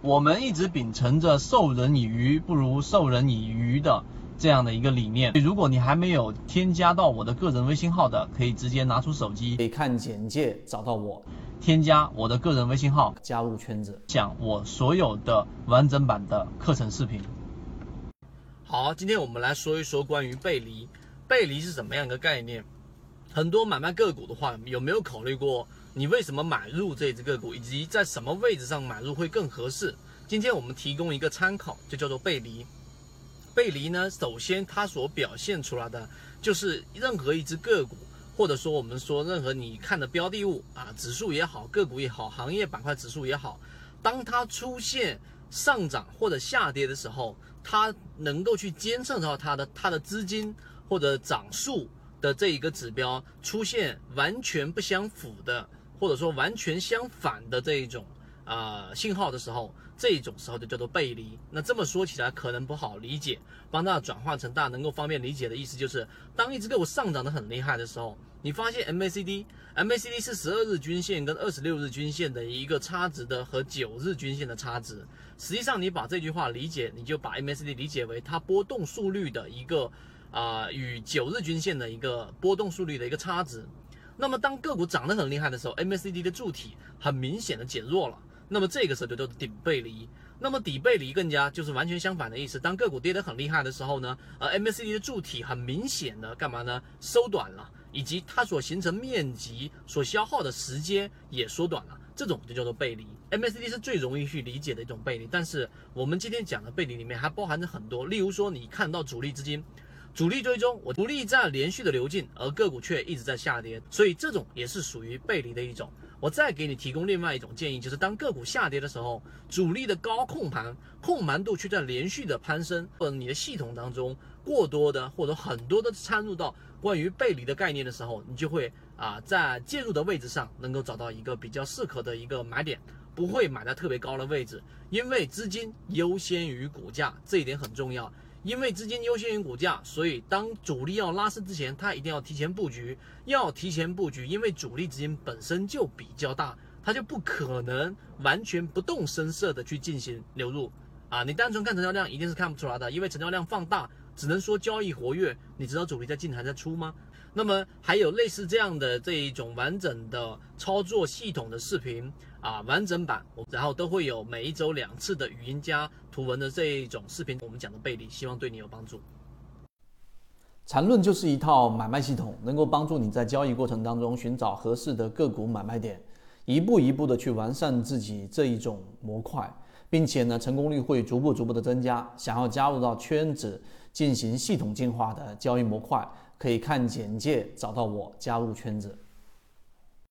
我们一直秉承着授人以鱼不如授人以渔的这样的一个理念。如果你还没有添加到我的个人微信号的，可以直接拿出手机，可以看简介找到我，添加我的个人微信号，加入圈子，讲我所有的完整版的课程视频。好，今天我们来说一说关于背离，背离是怎么样一个概念？很多买卖个股的话，有没有考虑过？你为什么买入这只个股，以及在什么位置上买入会更合适？今天我们提供一个参考，就叫做背离。背离呢，首先它所表现出来的就是任何一只个股，或者说我们说任何你看的标的物啊，指数也好，个股也好，行业板块指数也好，当它出现上涨或者下跌的时候，它能够去监测到它的它的资金或者涨速的这一个指标出现完全不相符的。或者说完全相反的这一种啊信号的时候，这种时候就叫做背离。那这么说起来可能不好理解，帮大家转换成大家能够方便理解的意思，就是当一只个股上涨的很厉害的时候，你发现 MACD，MACD 是十二日均线跟二十六日均线的一个差值的和九日均线的差值。实际上你把这句话理解，你就把 MACD 理解为它波动速率的一个啊与九日均线的一个波动速率的一个差值。那么当个股涨得很厉害的时候，MACD 的柱体很明显的减弱了，那么这个时候就叫做顶背离。那么底背离更加就是完全相反的意思。当个股跌得很厉害的时候呢，呃，MACD 的柱体很明显的干嘛呢？缩短了，以及它所形成面积所消耗的时间也缩短了，这种就叫做背离。MACD 是最容易去理解的一种背离，但是我们今天讲的背离里面还包含着很多，例如说你看到主力资金。主力追踪，我主力在连续的流进，而个股却一直在下跌，所以这种也是属于背离的一种。我再给你提供另外一种建议，就是当个股下跌的时候，主力的高控盘控盘度却在连续的攀升，或者你的系统当中过多的或者很多的掺入到关于背离的概念的时候，你就会啊在介入的位置上能够找到一个比较适合的一个买点，不会买在特别高的位置，因为资金优先于股价，这一点很重要。因为资金优先于股价，所以当主力要拉升之前，它一定要提前布局，要提前布局。因为主力资金本身就比较大，它就不可能完全不动声色的去进行流入啊！你单纯看成交量一定是看不出来的，因为成交量放大，只能说交易活跃。你知道主力在进还在出吗？那么还有类似这样的这一种完整的操作系统的视频。啊，完整版，然后都会有每一周两次的语音加图文的这一种视频，我们讲的背离，希望对你有帮助。缠论就是一套买卖系统，能够帮助你在交易过程当中寻找合适的个股买卖点，一步一步的去完善自己这一种模块，并且呢，成功率会逐步逐步的增加。想要加入到圈子进行系统进化的交易模块，可以看简介找到我加入圈子。